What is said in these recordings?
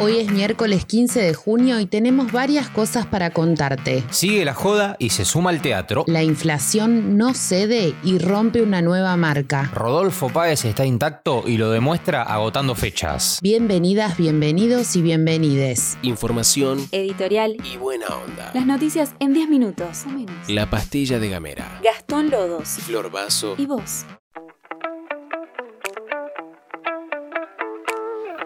Hoy es miércoles 15 de junio y tenemos varias cosas para contarte. Sigue la joda y se suma al teatro. La inflación no cede y rompe una nueva marca. Rodolfo Páez está intacto y lo demuestra agotando fechas. Bienvenidas, bienvenidos y bienvenides. Información Editorial. y buena onda. Las noticias en 10 minutos o menos. La pastilla de Gamera. Gastón Lodos. Flor Vaso. ¿Y vos?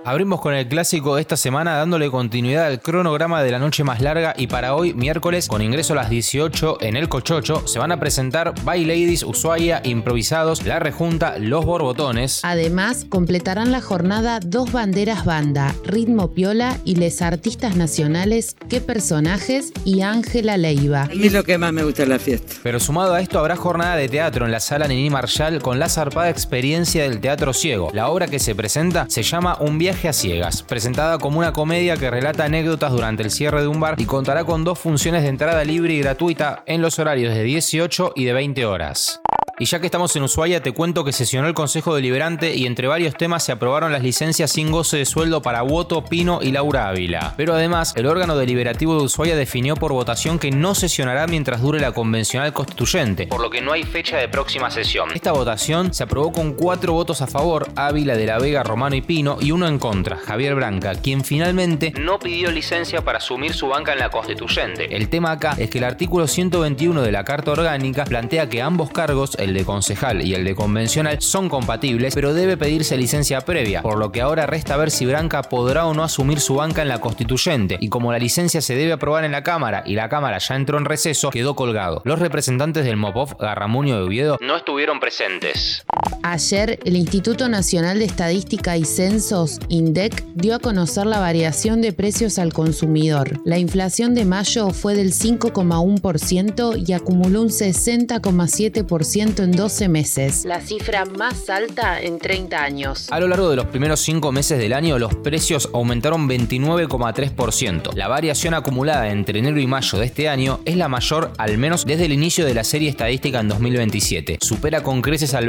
Abrimos con el clásico de esta semana dándole continuidad al cronograma de la noche más larga y para hoy, miércoles, con ingreso a las 18 en el Cochocho, se van a presentar By Ladies, Ushuaia, Improvisados, La Rejunta, Los Borbotones. Además, completarán la jornada dos banderas banda, Ritmo Piola y les artistas nacionales Qué Personajes y Ángela Leiva. A mí es lo que más me gusta de la fiesta. Pero sumado a esto habrá jornada de teatro en la sala Nini Marshall con la zarpada experiencia del teatro ciego. La obra que se presenta se llama Un viaje a ciegas, presentada como una comedia que relata anécdotas durante el cierre de un bar y contará con dos funciones de entrada libre y gratuita en los horarios de 18 y de 20 horas. Y ya que estamos en Ushuaia, te cuento que sesionó el Consejo Deliberante y entre varios temas se aprobaron las licencias sin goce de sueldo para Woto, Pino y Laura Ávila. Pero además, el órgano deliberativo de Ushuaia definió por votación que no sesionará mientras dure la convencional constituyente, por lo que no hay fecha de próxima sesión. Esta votación se aprobó con cuatro votos a favor, Ávila de la Vega, Romano y Pino, y uno en contra, Javier Branca, quien finalmente no pidió licencia para asumir su banca en la constituyente. El tema acá es que el artículo 121 de la Carta Orgánica plantea que ambos cargos, el de concejal y el de convencional, son compatibles, pero debe pedirse licencia previa, por lo que ahora resta ver si Branca podrá o no asumir su banca en la constituyente, y como la licencia se debe aprobar en la Cámara y la Cámara ya entró en receso, quedó colgado. Los representantes del MOPOF, Garramuño de Oviedo, no estuvieron presentes. Ayer, el Instituto Nacional de Estadística y Censos, INDEC, dio a conocer la variación de precios al consumidor. La inflación de mayo fue del 5,1% y acumuló un 60,7% en 12 meses, la cifra más alta en 30 años. A lo largo de los primeros cinco meses del año, los precios aumentaron 29,3%. La variación acumulada entre enero y mayo de este año es la mayor, al menos desde el inicio de la serie estadística en 2027. Supera con creces al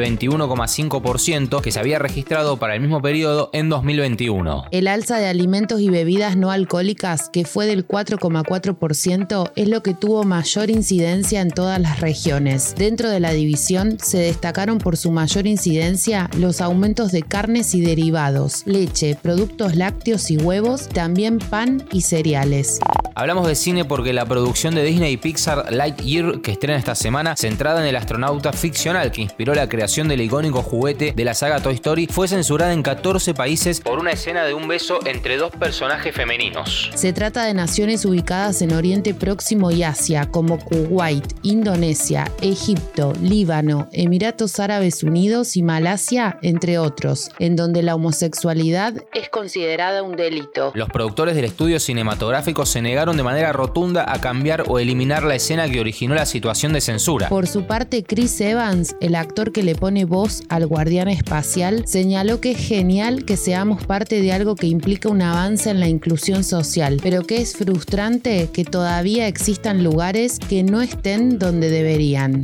21,5% que se había registrado para el mismo periodo en 2021. El alza de alimentos y bebidas no alcohólicas, que fue del 4,4%, es lo que tuvo mayor incidencia en todas las regiones. Dentro de la división se destacaron por su mayor incidencia los aumentos de carnes y derivados, leche, productos lácteos y huevos, también pan y cereales. Hablamos de cine porque la producción de Disney y Pixar Lightyear, que estrena esta semana, centrada en el astronauta ficcional que inspiró la creación del icónico juguete de la saga Toy Story, fue censurada en 14 países por una escena de un beso entre dos personajes femeninos. Se trata de naciones ubicadas en Oriente Próximo y Asia, como Kuwait, Indonesia, Egipto, Líbano, Emiratos Árabes Unidos y Malasia, entre otros, en donde la homosexualidad es considerada un delito. Los productores del estudio cinematográfico se negaron de manera rotunda a cambiar o eliminar la escena que originó la situación de censura. Por su parte, Chris Evans, el actor que le pone voz al guardián espacial, señaló que es genial que seamos parte de algo que implica un avance en la inclusión social, pero que es frustrante que todavía existan lugares que no estén donde deberían.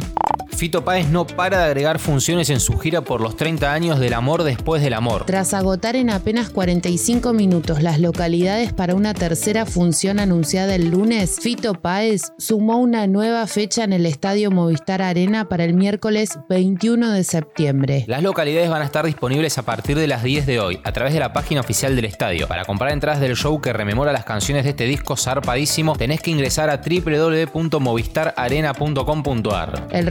Fito Páez no para de agregar funciones en su gira por los 30 años del amor después del amor. Tras agotar en apenas 45 minutos las localidades para una tercera función anunciada el lunes, Fito Páez sumó una nueva fecha en el Estadio Movistar Arena para el miércoles 21 de septiembre. Las localidades van a estar disponibles a partir de las 10 de hoy a través de la página oficial del estadio. Para comprar entradas del show que rememora las canciones de este disco zarpadísimo, tenés que ingresar a www.movistararena.com.ar. El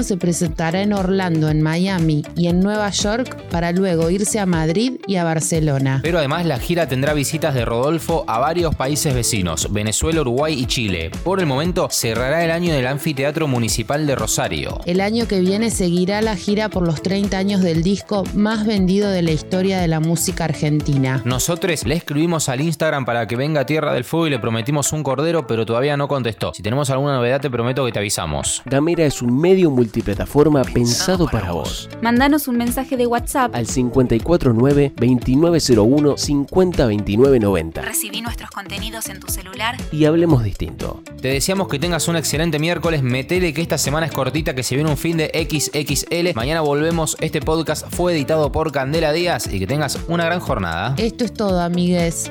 Se presentará en Orlando, en Miami y en Nueva York para luego irse a Madrid y a Barcelona. Pero además la gira tendrá visitas de Rodolfo a varios países vecinos, Venezuela, Uruguay y Chile. Por el momento cerrará el año del Anfiteatro Municipal de Rosario. El año que viene seguirá la gira por los 30 años del disco más vendido de la historia de la música argentina. Nosotros le escribimos al Instagram para que venga a Tierra del Fuego y le prometimos un cordero, pero todavía no contestó. Si tenemos alguna novedad te prometo que te avisamos. Gamera es un medio multiplataforma pensado para vos. Mandanos un mensaje de WhatsApp. Al 549-2901-502990. Recibí nuestros contenidos en tu celular. Y hablemos distinto. Te deseamos que tengas un excelente miércoles. Metele que esta semana es cortita, que se viene un fin de XXL. Mañana volvemos. Este podcast fue editado por Candela Díaz y que tengas una gran jornada. Esto es todo, amigues.